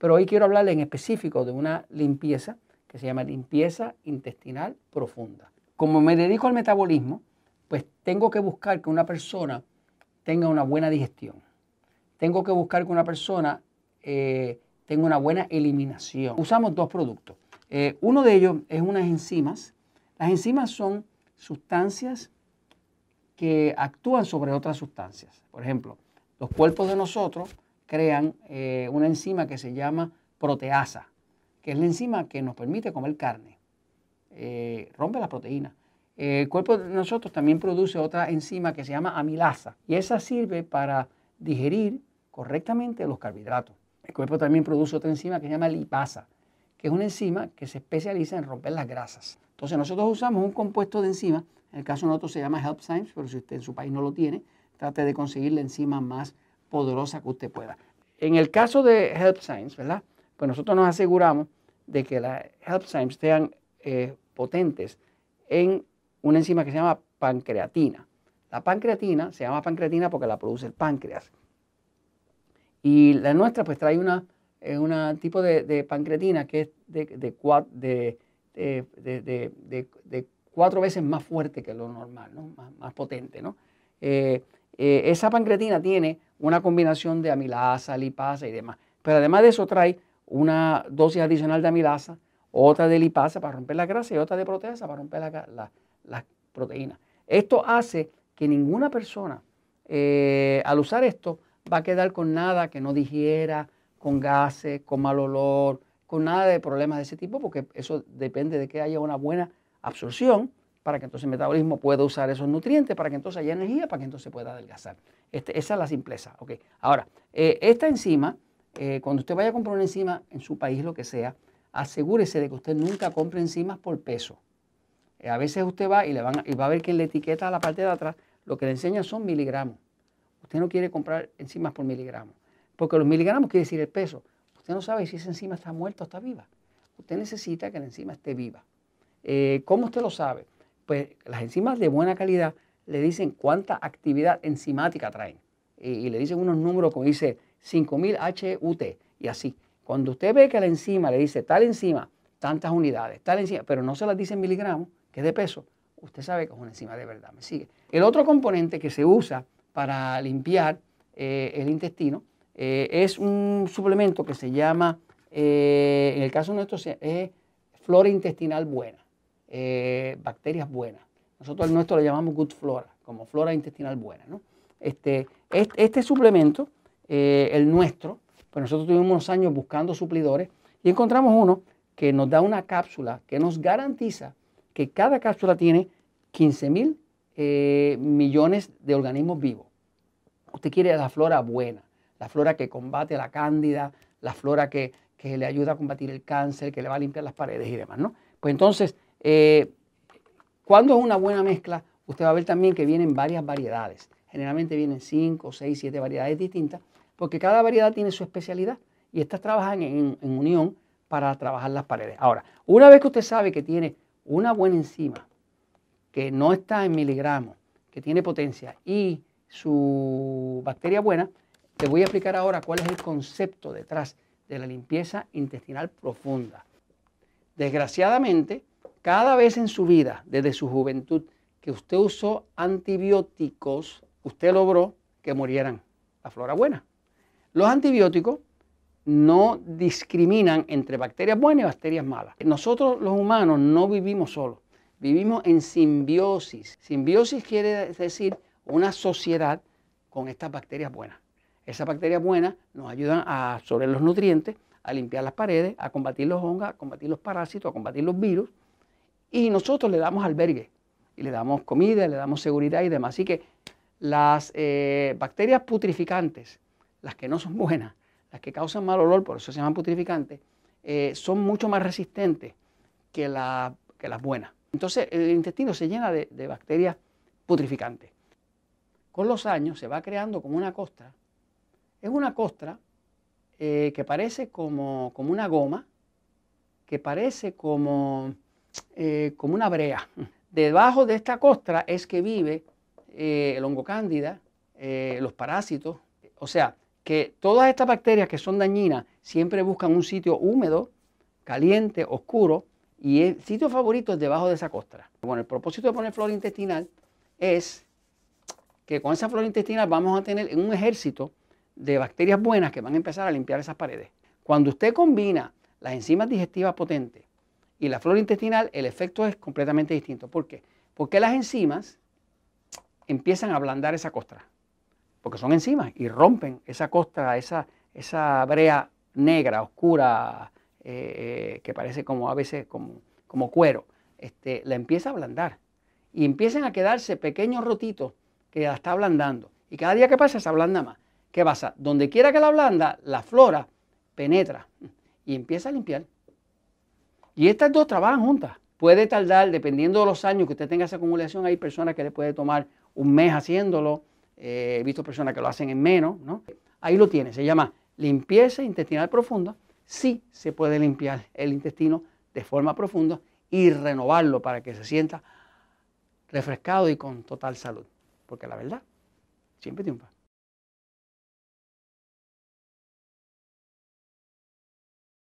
Pero hoy quiero hablarle en específico de una limpieza que se llama limpieza intestinal profunda. Como me dedico al metabolismo, pues tengo que buscar que una persona tenga una buena digestión. Tengo que buscar que una persona eh, tenga una buena eliminación. Usamos dos productos. Eh, uno de ellos es unas enzimas. Las enzimas son sustancias que actúan sobre otras sustancias. Por ejemplo, los cuerpos de nosotros crean eh, una enzima que se llama proteasa, que es la enzima que nos permite comer carne. Eh, rompe la proteína. el cuerpo de nosotros también produce otra enzima que se llama amilasa y esa sirve para digerir correctamente los carbohidratos. El cuerpo también produce otra enzima que se llama lipasa, que es una enzima que se especializa en romper las grasas. Entonces nosotros usamos un compuesto de enzima, en el caso de nosotros se llama Help Science, pero si usted en su país no lo tiene, trate de conseguir la enzima más poderosa que usted pueda. En el caso de Help Science, ¿verdad? Pues nosotros nos aseguramos de que las Help Science sean eh, potentes en una enzima que se llama pancreatina. La pancreatina se llama pancreatina porque la produce el páncreas. Y la nuestra pues trae una, eh, una tipo de, pancreatina que es de, de, cuatro veces más fuerte que lo normal, ¿no? más, potente. ¿no? Eh, esa pancreatina tiene una combinación de amilasa, lipasa y demás. Pero además de eso trae una dosis adicional de amilasa, otra de lipasa para romper la grasa y otra de proteasa para romper las la, proteínas. Esto hace que ninguna persona, eh, al usar esto, va a quedar con nada que no digiera, con gases, con mal olor, con nada de problemas de ese tipo, porque eso depende de que haya una buena absorción para que entonces el metabolismo pueda usar esos nutrientes, para que entonces haya energía, para que entonces pueda adelgazar. Este, esa es la simpleza. Ahora, eh, esta enzima, eh, cuando usted vaya a comprar una enzima en su país, lo que sea, asegúrese de que usted nunca compre enzimas por peso. Eh, a veces usted va y, le van y va a ver que en la etiqueta a la parte de atrás lo que le enseña son miligramos. Usted no quiere comprar enzimas por miligramos, porque los miligramos quiere decir el peso. Usted no sabe si esa enzima está muerta o está viva. Usted necesita que la enzima esté viva. ¿Cómo usted lo sabe? Pues las enzimas de buena calidad le dicen cuánta actividad enzimática traen. Y, le dicen unos números como dice 5000 HUT y así. Cuando usted ve que la enzima le dice tal enzima, tantas unidades, tal enzima, pero no se las dice en miligramos, que es de peso, usted sabe que es una enzima de verdad. ¿Me sigue? El otro componente que se usa para limpiar eh, el intestino eh, es un suplemento que se llama, eh, en el caso nuestro, es flora intestinal buena. Eh, bacterias buenas. Nosotros al nuestro le llamamos good flora, como flora intestinal buena. Este, este, suplemento, eh, el nuestro, pues nosotros tuvimos unos años buscando suplidores y encontramos uno que nos da una cápsula que nos garantiza que cada cápsula tiene 15 mil eh, millones de organismos vivos. Usted quiere la flora buena, la flora que combate la cándida, la flora que, que, le ayuda a combatir el cáncer, que le va a limpiar las paredes y demás, ¿no? Pues entonces, eh, cuando es una buena mezcla, usted va a ver también que vienen varias variedades. Generalmente vienen 5, 6, 7 variedades distintas, porque cada variedad tiene su especialidad y estas trabajan en, unión para trabajar las paredes. Ahora, una vez que usted sabe que tiene una buena enzima, que no está en miligramos, que tiene potencia y su bacteria buena, te voy a explicar ahora cuál es el concepto detrás de la limpieza intestinal profunda. Desgraciadamente, cada vez en su vida, desde su juventud, que usted usó antibióticos, usted logró que murieran la flora buena. Los antibióticos no discriminan entre bacterias buenas y bacterias malas. Nosotros los humanos no vivimos solos, vivimos en simbiosis. Simbiosis quiere decir una sociedad con estas bacterias buenas. Esas bacterias buenas nos ayudan a absorber los nutrientes, a limpiar las paredes, a combatir los hongos, a combatir los parásitos, a combatir los virus y nosotros le damos albergue y le damos comida, le damos seguridad y demás. Así que las eh, bacterias putrificantes, las que no son buenas, las que causan mal olor, por eso se llaman putrificantes, eh, son mucho más resistentes que, las buenas. Entonces el intestino se llena de, bacterias putrificantes. Con los años se va creando como una costra. Es una costra eh, que parece como, como una goma, que parece como eh, como una brea. Debajo de esta costra es que vive eh, el hongo cándida, eh, los parásitos. O sea, que todas estas bacterias que son dañinas, siempre buscan un sitio húmedo, caliente, oscuro, y el sitio favorito es debajo de esa costra. Bueno, el propósito de poner flora intestinal es que con esa flora intestinal vamos a tener un ejército de bacterias buenas que van a empezar a limpiar esas paredes. Cuando usted combina las enzimas digestivas potentes y la flora intestinal, el efecto es completamente distinto. ¿Por qué? Porque las enzimas empiezan a ablandar esa costra, porque son enzimas y rompen esa costra, esa, esa brea negra, oscura, eh, eh, que parece como a veces como, como cuero, este, la empieza a ablandar. Y empiezan a quedarse pequeños rotitos que la está ablandando. Y cada día que pasa se ablanda más. ¿Qué pasa? Donde quiera que la ablanda, la flora penetra y empieza a limpiar. Y estas dos trabajan juntas. Puede tardar, dependiendo de los años que usted tenga esa acumulación, hay personas que le puede tomar un mes haciéndolo. Eh, he visto personas que lo hacen en menos. ¿no? Ahí lo tiene, se llama limpieza intestinal profunda. Sí se puede limpiar el intestino de forma profunda y renovarlo para que se sienta refrescado y con total salud. Porque la verdad siempre triunfa.